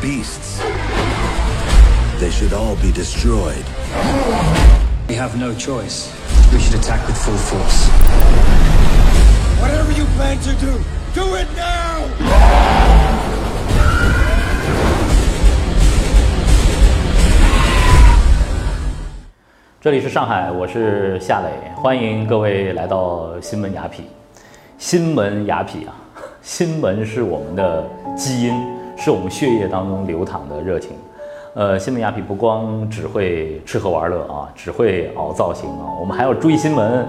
beasts. They should all be destroyed. We have no choice. We should attack with full force. Whatever you plan to do, do it now! 这里是上海，我是夏磊，欢迎各位来到新闻雅痞。新闻雅痞啊，新闻是我们的基因，是我们血液当中流淌的热情。呃，新闻雅痞不光只会吃喝玩乐啊，只会凹造型啊，我们还要追新闻。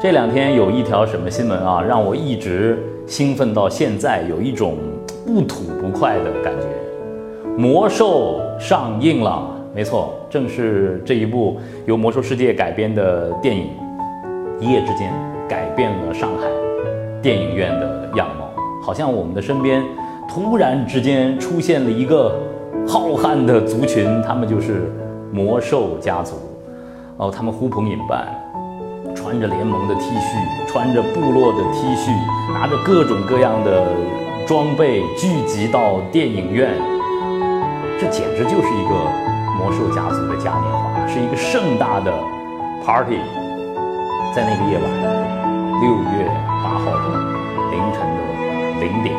这两天有一条什么新闻啊，让我一直兴奋到现在，有一种不吐不快的感觉。魔兽上映了，没错，正是这一部由魔兽世界改编的电影，一夜之间改变了上海电影院的样貌，好像我们的身边突然之间出现了一个浩瀚的族群，他们就是魔兽家族。哦，他们呼朋引伴，穿着联盟的 T 恤，穿着部落的 T 恤，拿着各种各样的装备聚集到电影院。这简直就是一个魔兽家族的嘉年华，是一个盛大的 party。在那个夜晚，六月八号的凌晨的零点，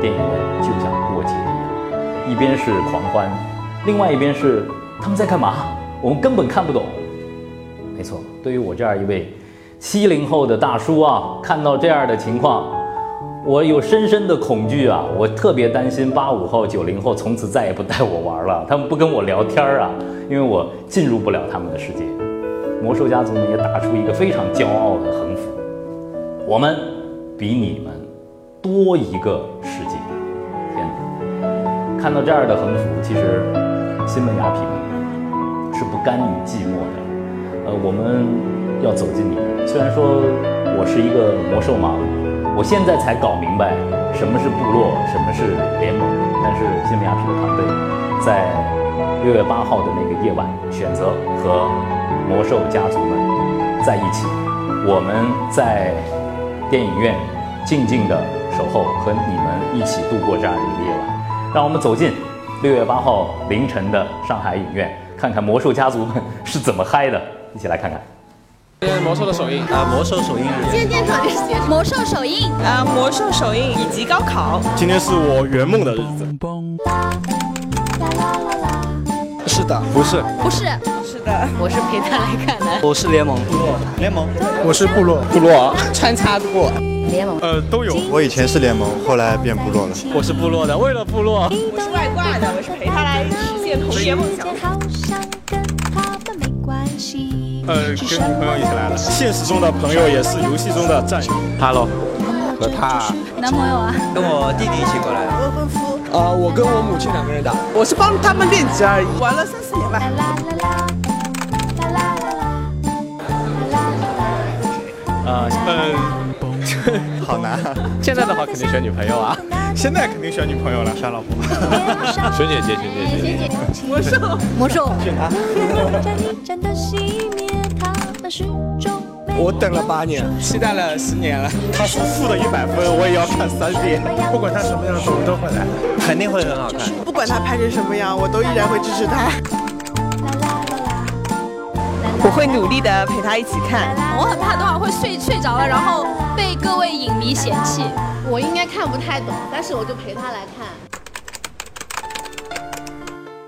电影院就像过节一样，一边是狂欢，另外一边是他们在干嘛？我们根本看不懂。没错，对于我这样一位七零后的大叔啊，看到这样的情况。我有深深的恐惧啊！我特别担心八五后、九零后从此再也不带我玩了，他们不跟我聊天啊，因为我进入不了他们的世界。魔兽家族呢也打出一个非常骄傲的横幅：我们比你们多一个世界。天哪！看到这样的横幅，其实新闻雅痞们是不甘于寂寞的。呃，我们要走进你们。虽然说我是一个魔兽盲。我现在才搞明白什么是部落，什么是联盟。但是新闻雅痞的团队在六月八号的那个夜晚，选择和魔兽家族们在一起。我们在电影院静静的守候，和你们一起度过这样的一个夜晚。让我们走进六月八号凌晨的上海影院，看看魔兽家族们是怎么嗨的。一起来看看。魔兽的首映啊，魔兽首映。今天电场就是魔兽首映啊，魔兽首映以及高考。今天是我圆梦的日子。是的，不是，不，是的，我是陪他来看的。我是联盟，部落，联盟。我是部落，部落啊，穿插过。联盟，呃，都有。我以前是联盟，后来变部落了。我是部落的，为了部落。我是外挂的，我是陪他来实现童年梦想。呃，跟女朋友一起来了，现实中的朋友也是游戏中的战友。Hello，和他男朋友啊，跟我弟弟一起过来的。未婚夫啊，我跟我母亲两个人打，我是帮他们练级而已，玩了三四年吧。好难。现在的话肯定选女朋友啊，现在肯定选女朋友了，选老婆。选姐姐，选姐姐。魔兽，魔兽，选他。我等了八年，期待了十年了。他说负的一百分，我也要看三遍。不管他什么样子，我都会来，肯定会很好看。不管他拍成什么样，我都依然会支持他。我会努力的陪他一起看。我很怕等会会睡睡着了，然后被各位影迷嫌弃。我应该看不太懂，但是我就陪他来看。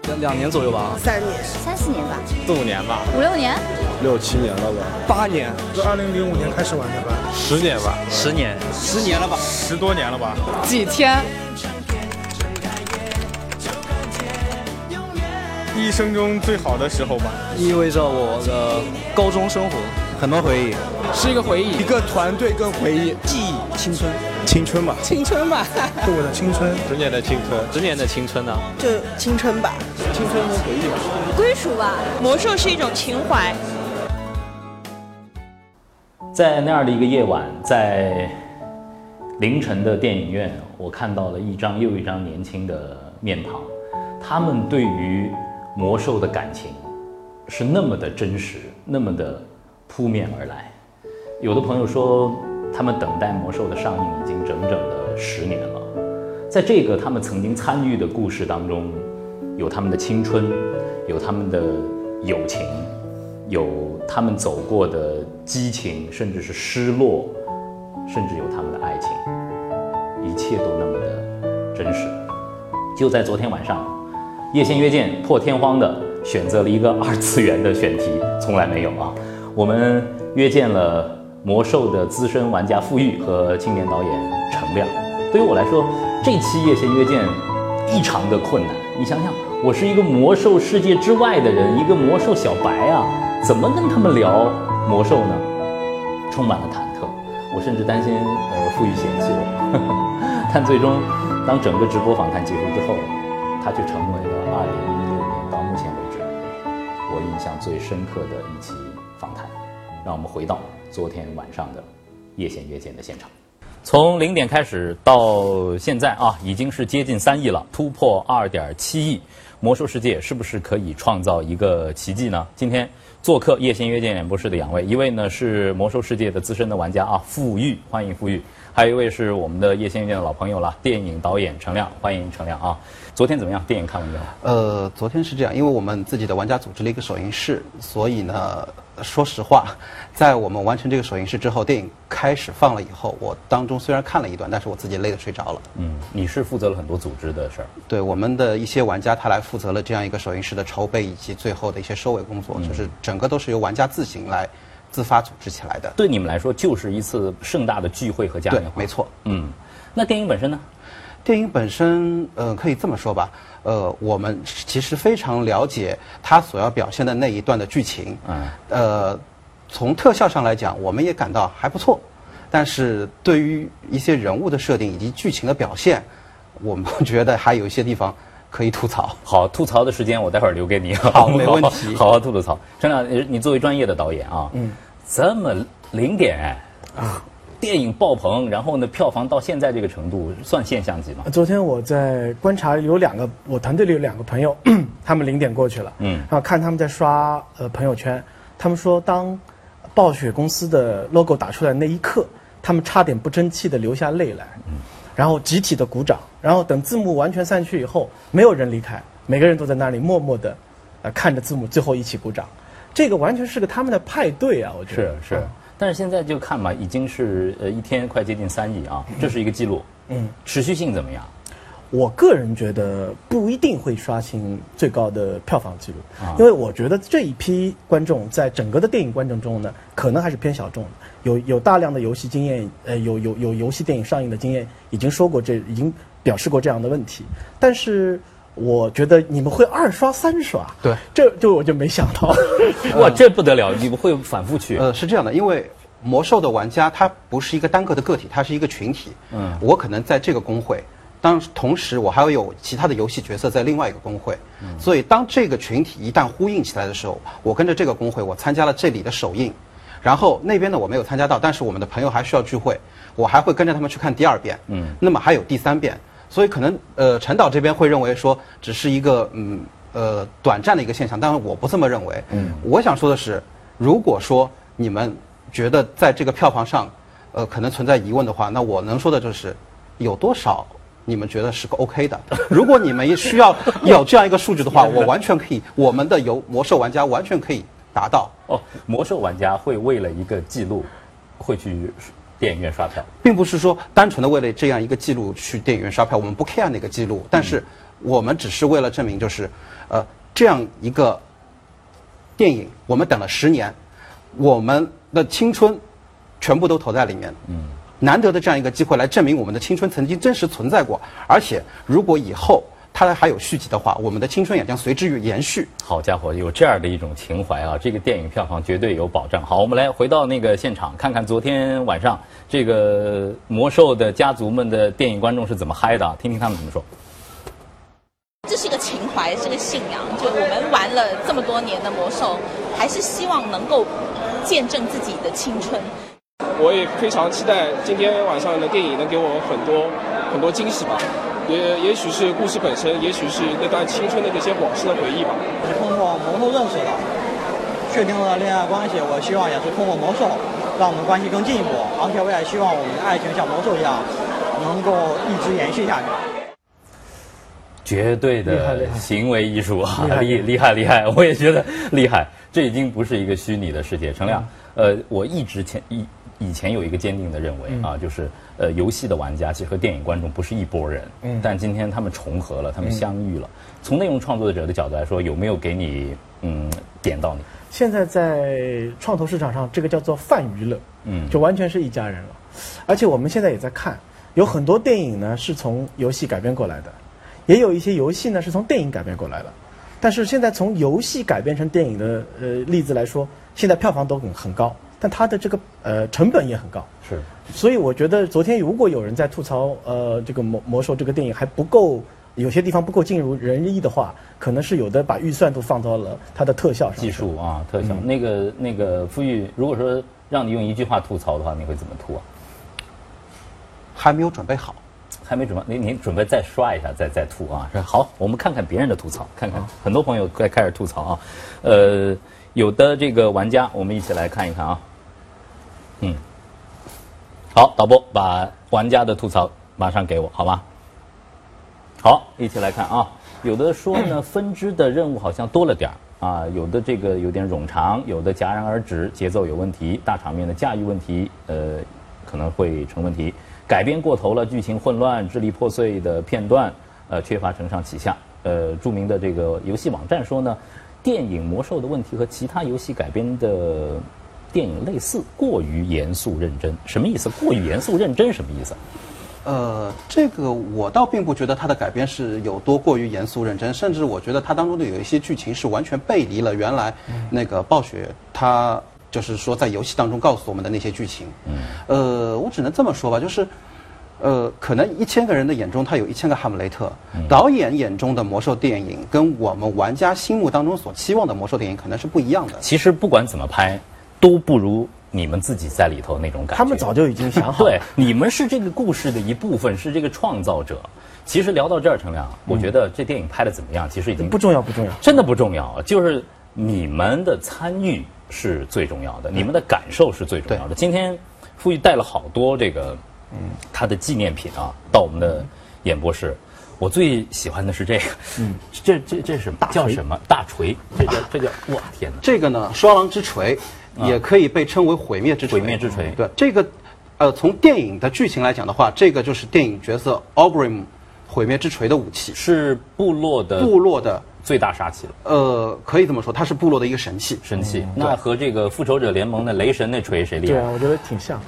两两年左右吧，三年，三四年吧，四五年吧，五六年，六七年了吧，八年，是二零零五年开始玩的吧？十年吧，十年，十年了吧，十多年了吧？几天？一生中最好的时候吧，意味着我的高中生活，很多回忆，是一个回忆，一个团队跟回忆，记忆，青春，青春吧，青春吧，是我的青春，十年的青春，十年的青春呢？就青春吧，青春和回忆吧，归属吧。魔兽是一种情怀。在那样的一个夜晚，在凌晨的电影院，我看到了一张又一张年轻的面庞，他们对于魔兽的感情是那么的真实，那么的扑面而来。有的朋友说，他们等待魔兽的上映已经整整的十年了。在这个他们曾经参与的故事当中，有他们的青春，有他们的友情，有他们走过的激情，甚至是失落，甚至有他们的爱情，一切都那么的真实。就在昨天晚上，叶先约见破天荒的选择了一个二次元的选题，从来没有啊！我们约见了魔兽的资深玩家傅玉和青年导演程亮。对于我来说，这期夜线约见异常的困难。你想想，我是一个魔兽世界之外的人，一个魔兽小白啊，怎么跟他们聊魔兽呢？充满了忐忑，我甚至担心呃傅玉嫌弃我。但最终，当整个直播访谈结束之后，它却成为了2016年到目前为止我印象最深刻的一期访谈。让我们回到昨天晚上的夜线约见的现场。从零点开始到现在啊，已经是接近三亿了，突破二点七亿。魔兽世界是不是可以创造一个奇迹呢？今天做客夜线约见演播室的两位，一位呢是魔兽世界的资深的玩家啊，傅玉，欢迎傅玉；还有一位是我们的夜先约见的老朋友了，电影导演程亮，欢迎程亮啊。昨天怎么样？电影看完没有？呃，昨天是这样，因为我们自己的玩家组织了一个首映式，所以呢，说实话，在我们完成这个首映式之后，电影开始放了以后，我当中虽然看了一段，但是我自己累得睡着了。嗯，你是负责了很多组织的事儿。对，我们的一些玩家他来负责了这样一个首映式的筹备以及最后的一些收尾工作，就是整个都是由玩家自行来自发组织起来的。对你们来说，就是一次盛大的聚会和嘉年华。对，没错。嗯，那电影本身呢？电影本身，呃，可以这么说吧，呃，我们其实非常了解它所要表现的那一段的剧情，嗯，呃，从特效上来讲，我们也感到还不错，但是对于一些人物的设定以及剧情的表现，我们觉得还有一些地方可以吐槽。好，吐槽的时间我待会儿留给你。好，没问题，好好吐吐槽。陈亮，你作为专业的导演啊，嗯，这么零点啊。电影爆棚，然后呢，票房到现在这个程度，算现象级吗？昨天我在观察，有两个我团队里有两个朋友，他们零点过去了，嗯，然后看他们在刷呃朋友圈，他们说当暴雪公司的 logo 打出来那一刻，他们差点不争气的流下泪来，嗯，然后集体的鼓掌，然后等字幕完全散去以后，没有人离开，每个人都在那里默默的，呃看着字幕，最后一起鼓掌，这个完全是个他们的派对啊，我觉得是是。但是现在就看嘛，已经是呃一天快接近三亿啊，这是一个记录。嗯，持续性怎么样？我个人觉得不一定会刷新最高的票房记录，因为我觉得这一批观众在整个的电影观众中呢，可能还是偏小众的。有有大量的游戏经验，呃，有有有游戏电影上映的经验，已经说过这，已经表示过这样的问题。但是我觉得你们会二刷三刷，对，这这我就没想到。哇，这不得了！你们会反复去？呃，是这样的，因为魔兽的玩家他不是一个单个的个体，他是一个群体。嗯，我可能在这个工会。当同时，我还要有其他的游戏角色在另外一个工会，嗯。所以当这个群体一旦呼应起来的时候，我跟着这个工会，我参加了这里的首映，然后那边呢我没有参加到，但是我们的朋友还需要聚会，我还会跟着他们去看第二遍，嗯，那么还有第三遍，所以可能呃陈导这边会认为说只是一个嗯呃短暂的一个现象，但是我不这么认为，嗯，我想说的是，如果说你们觉得在这个票房上，呃可能存在疑问的话，那我能说的就是有多少。你们觉得是个 OK 的？如果你们需要 有这样一个数据的话，我完全可以。我们的游魔兽玩家完全可以达到。哦，魔兽玩家会为了一个记录，会去电影院刷票，并不是说单纯的为了这样一个记录去电影院刷票。我们不 care 那个记录，但是我们只是为了证明，就是呃这样一个电影，我们等了十年，我们的青春全部都投在里面。嗯。难得的这样一个机会，来证明我们的青春曾经真实存在过。而且，如果以后它还有续集的话，我们的青春也将随之于延续。好家伙，有这样的一种情怀啊！这个电影票房绝对有保障。好，我们来回到那个现场，看看昨天晚上这个魔兽的家族们的电影观众是怎么嗨的，听听他们怎么说。这是一个情怀，是个信仰。就我们玩了这么多年的魔兽，还是希望能够见证自己的青春。我也非常期待今天晚上的电影能给我很多很多惊喜吧，也也许是故事本身，也许是那段青春的那些往事的回忆吧。是通过魔兽认识的，确确定了恋爱关系，我希望也是通过魔兽，让我们关系更进一步，而且我也希望我们的爱情像魔兽一样，能够一直延续下去。绝对的行为艺术啊，厉厉害厉害！我也觉得厉害。这已经不是一个虚拟的世界。陈亮，呃，我一直前以以前有一个坚定的认为啊，就是呃，游戏的玩家其实和电影观众不是一拨人。嗯。但今天他们重合了，他们相遇了。从内容创作者的角度来说，有没有给你嗯点到你？现在在创投市场上，这个叫做泛娱乐，嗯，就完全是一家人了。而且我们现在也在看，有很多电影呢是从游戏改编过来的。也有一些游戏呢是从电影改编过来的，但是现在从游戏改编成电影的呃例子来说，现在票房都很很高，但它的这个呃成本也很高。是，所以我觉得昨天如果有人在吐槽呃这个魔魔兽这个电影还不够，有些地方不够尽如人意的话，可能是有的把预算都放到了它的特效上。技术啊，特效。那个那个傅玉，如果说让你用一句话吐槽的话，你会怎么吐啊？还没有准备好。还没准备，您您准备再刷一下，再再吐啊？好，我们看看别人的吐槽，看看很多朋友在开始吐槽啊。呃，有的这个玩家，我们一起来看一看啊。嗯，好，导播把玩家的吐槽马上给我，好吧？好，一起来看啊。有的说呢，分支的任务好像多了点儿啊，有的这个有点冗长，有的戛然而止，节奏有问题，大场面的驾驭问题，呃，可能会成问题。改编过头了，剧情混乱，支离破碎的片段，呃，缺乏承上启下。呃，著名的这个游戏网站说呢，电影《魔兽》的问题和其他游戏改编的电影类似，过于严肃认真。什么意思？过于严肃认真什么意思？呃，这个我倒并不觉得它的改编是有多过于严肃认真，甚至我觉得它当中的有一些剧情是完全背离了原来那个暴雪它。就是说，在游戏当中告诉我们的那些剧情，嗯，呃，我只能这么说吧，就是，呃，可能一千个人的眼中，他有一千个哈姆雷特。导演眼中的魔兽电影，跟我们玩家心目当中所期望的魔兽电影，可能是不一样的。其实不管怎么拍，都不如你们自己在里头那种感觉。他们早就已经想好。对，你们是这个故事的一部分，是这个创造者。其实聊到这儿，程亮，我觉得这电影拍的怎么样，其实已经不重要，不重要，真的不重要。就是你们的参与。是最重要的，你们的感受是最重要的。今天，傅玉带了好多这个，嗯，他的纪念品啊，到我们的演播室。我最喜欢的是这个，嗯，这这这是什么？叫什么？大锤？这叫这叫？哇，天哪！这个呢，双狼之锤，也可以被称为毁灭之锤。毁灭之锤。对，这个，呃，从电影的剧情来讲的话，这个就是电影角色 Ogrim 毁灭之锤的武器，是部落的部落的。最大杀器了，呃，可以这么说，它是部落的一个神器。神器，那和这个复仇者联盟的雷神那锤谁厉害？对啊，我觉得挺像。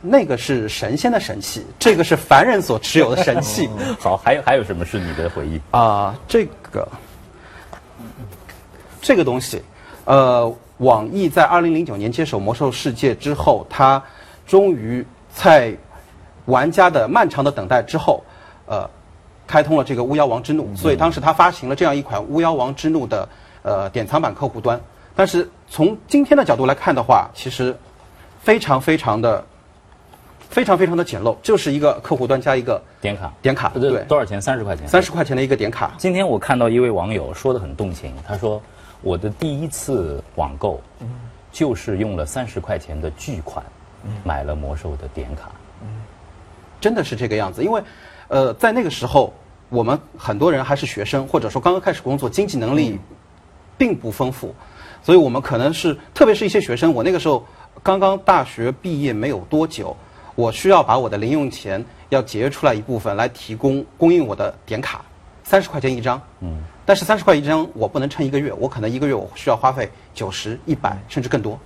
那个是神仙的神器，这个是凡人所持有的神器。好，还有还有什么是你的回忆啊？这个，这个东西，呃，网易在二零零九年接手魔兽世界之后，它终于在玩家的漫长的等待之后，呃。开通了这个巫妖王之怒，所以当时他发行了这样一款巫妖王之怒的呃典藏版客户端。但是从今天的角度来看的话，其实非常非常的非常非常的简陋，就是一个客户端加一个点卡，点卡对多少钱？三十块钱，三十块钱的一个点卡。今天我看到一位网友说的很动情，他说我的第一次网购就是用了三十块钱的巨款买了魔兽的点卡，真的是这个样子，因为。呃，在那个时候，我们很多人还是学生，或者说刚刚开始工作，经济能力并不丰富，所以我们可能是，特别是一些学生，我那个时候刚刚大学毕业没有多久，我需要把我的零用钱要节约出来一部分来提供供应我的点卡，三十块钱一张，嗯，但是三十块一张我不能撑一个月，我可能一个月我需要花费九十、一百甚至更多，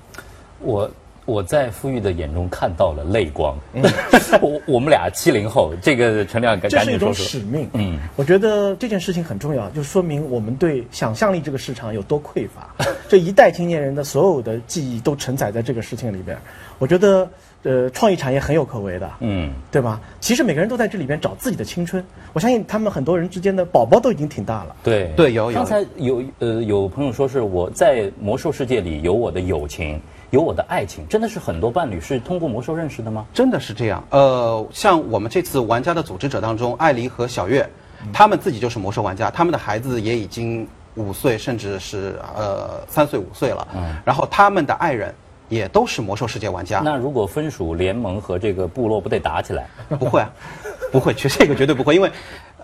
我。我在傅玉的眼中看到了泪光。我我们俩七零后，这个陈亮赶紧说说。这是一种使命。嗯，我觉得这件事情很重要，就说明我们对想象力这个市场有多匮乏。这一代青年人的所有的记忆都承载在这个事情里边。我觉得，呃，创意产业很有可为的。嗯，对吧？其实每个人都在这里边找自己的青春。我相信他们很多人之间的宝宝都已经挺大了。对对，有有。刚才有呃有朋友说是我在魔兽世界里有我的友情。有我的爱情，真的是很多伴侣是通过魔兽认识的吗？真的是这样。呃，像我们这次玩家的组织者当中，艾黎和小月，他们自己就是魔兽玩家，他们的孩子也已经五岁，甚至是呃三岁五岁了。嗯，然后他们的爱人也都是魔兽世界玩家。那如果分属联盟和这个部落，不得打起来？不会啊，不会，绝这个绝对不会，因为，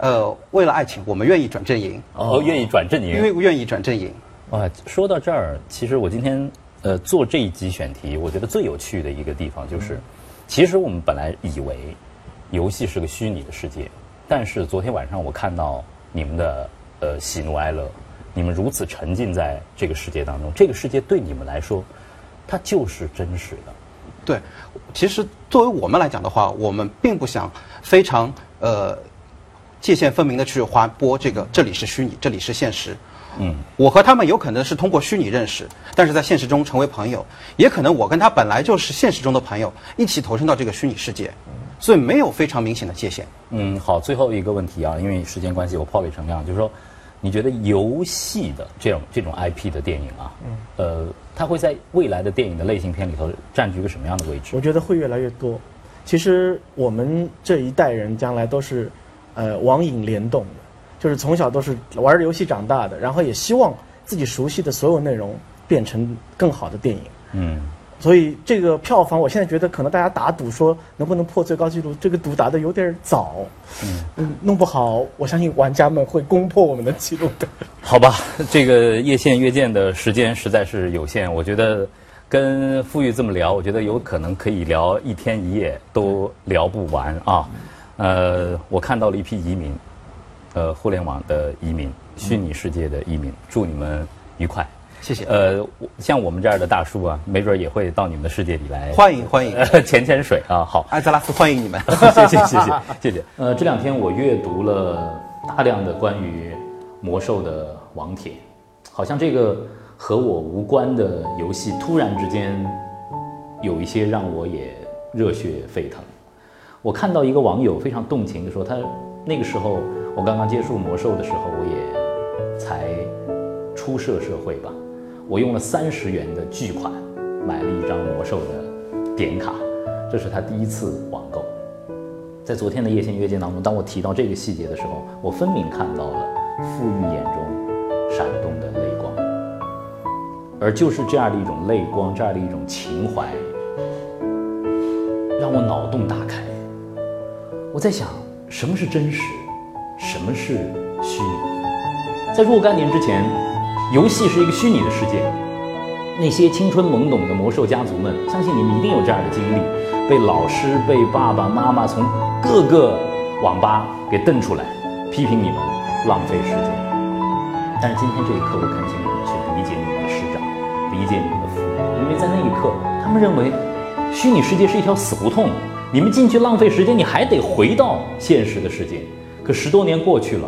呃，为了爱情，我们愿意转阵营。哦，愿意转阵营，因为愿意转阵营。哇，说到这儿，其实我今天呃做这一集选题，我觉得最有趣的一个地方就是，其实我们本来以为游戏是个虚拟的世界，但是昨天晚上我看到你们的呃喜怒哀乐，你们如此沉浸在这个世界当中，这个世界对你们来说，它就是真实的。对，其实作为我们来讲的话，我们并不想非常呃界限分明的去划拨这个，这里是虚拟，这里是现实。嗯，我和他们有可能是通过虚拟认识，但是在现实中成为朋友，也可能我跟他本来就是现实中的朋友，一起投身到这个虚拟世界，所以没有非常明显的界限。嗯，好，最后一个问题啊，因为时间关系，我抛给陈亮，就是说，你觉得游戏的这种这种 IP 的电影啊，嗯，呃，它会在未来的电影的类型片里头占据一个什么样的位置？我觉得会越来越多。其实我们这一代人将来都是，呃，网瘾联动的。就是从小都是玩游戏长大的，然后也希望自己熟悉的所有内容变成更好的电影。嗯，所以这个票房，我现在觉得可能大家打赌说能不能破最高纪录，这个赌打的有点早。嗯，弄不好，我相信玩家们会攻破我们的记录的。好吧，这个夜线约见的时间实在是有限，我觉得跟富裕这么聊，我觉得有可能可以聊一天一夜都聊不完啊。呃，我看到了一批移民。呃，互联网的移民，虚拟世界的移民，祝你们愉快，谢谢。呃，像我们这样的大叔啊，没准也会到你们的世界里来，欢迎欢迎，潜潜水啊，好，艾泽拉斯欢迎你们，谢谢谢谢谢谢。呃，这两天我阅读了大量的关于魔兽的网帖，好像这个和我无关的游戏，突然之间有一些让我也热血沸腾。我看到一个网友非常动情的说，他那个时候。我刚刚接触魔兽的时候，我也才初涉社会吧。我用了三十元的巨款买了一张魔兽的点卡，这是他第一次网购。在昨天的夜线约见当中，当我提到这个细节的时候，我分明看到了富裕眼中闪动的泪光。而就是这样的一种泪光，这样的一种情怀，让我脑洞大开。我在想，什么是真实？什么是虚拟？在若干年之前，游戏是一个虚拟的世界。那些青春懵懂的魔兽家族们，相信你们一定有这样的经历：被老师、被爸爸妈妈从各个网吧给瞪出来，批评你们浪费时间。但是今天这一刻，我恳请你们去理解你们的师长，理解你们的父母，因为在那一刻，他们认为虚拟世界是一条死胡同，你们进去浪费时间，你还得回到现实的世界。可十多年过去了，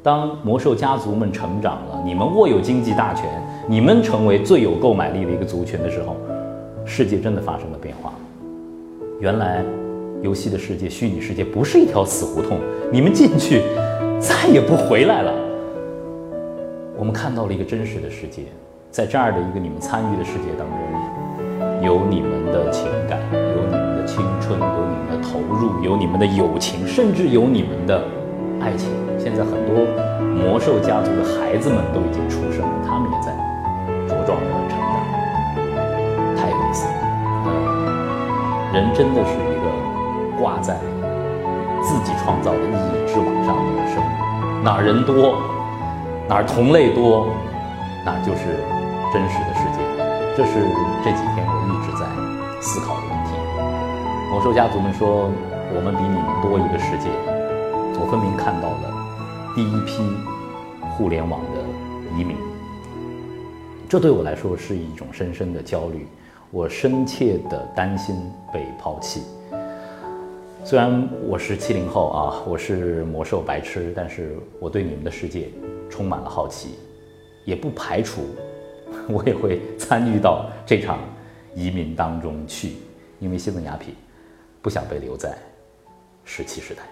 当魔兽家族们成长了，你们握有经济大权，你们成为最有购买力的一个族群的时候，世界真的发生了变化。原来，游戏的世界、虚拟世界不是一条死胡同，你们进去再也不回来了。我们看到了一个真实的世界，在这样的一个你们参与的世界当中，有你们的情感，投入有你们的友情，甚至有你们的爱情。现在很多魔兽家族的孩子们都已经出生了，他们也在茁壮的成长，太有意思了。人真的是一个挂在自己创造的意义之网上的生物，哪人多，哪同类多，哪就是真实的世界。这是这几天魔兽家族们说：“我们比你们多一个世界。”我分明看到了第一批互联网的移民，这对我来说是一种深深的焦虑。我深切的担心被抛弃。虽然我是七零后啊，我是魔兽白痴，但是我对你们的世界充满了好奇，也不排除我也会参与到这场移民当中去，因为西门雅痞。不想被留在石器时代。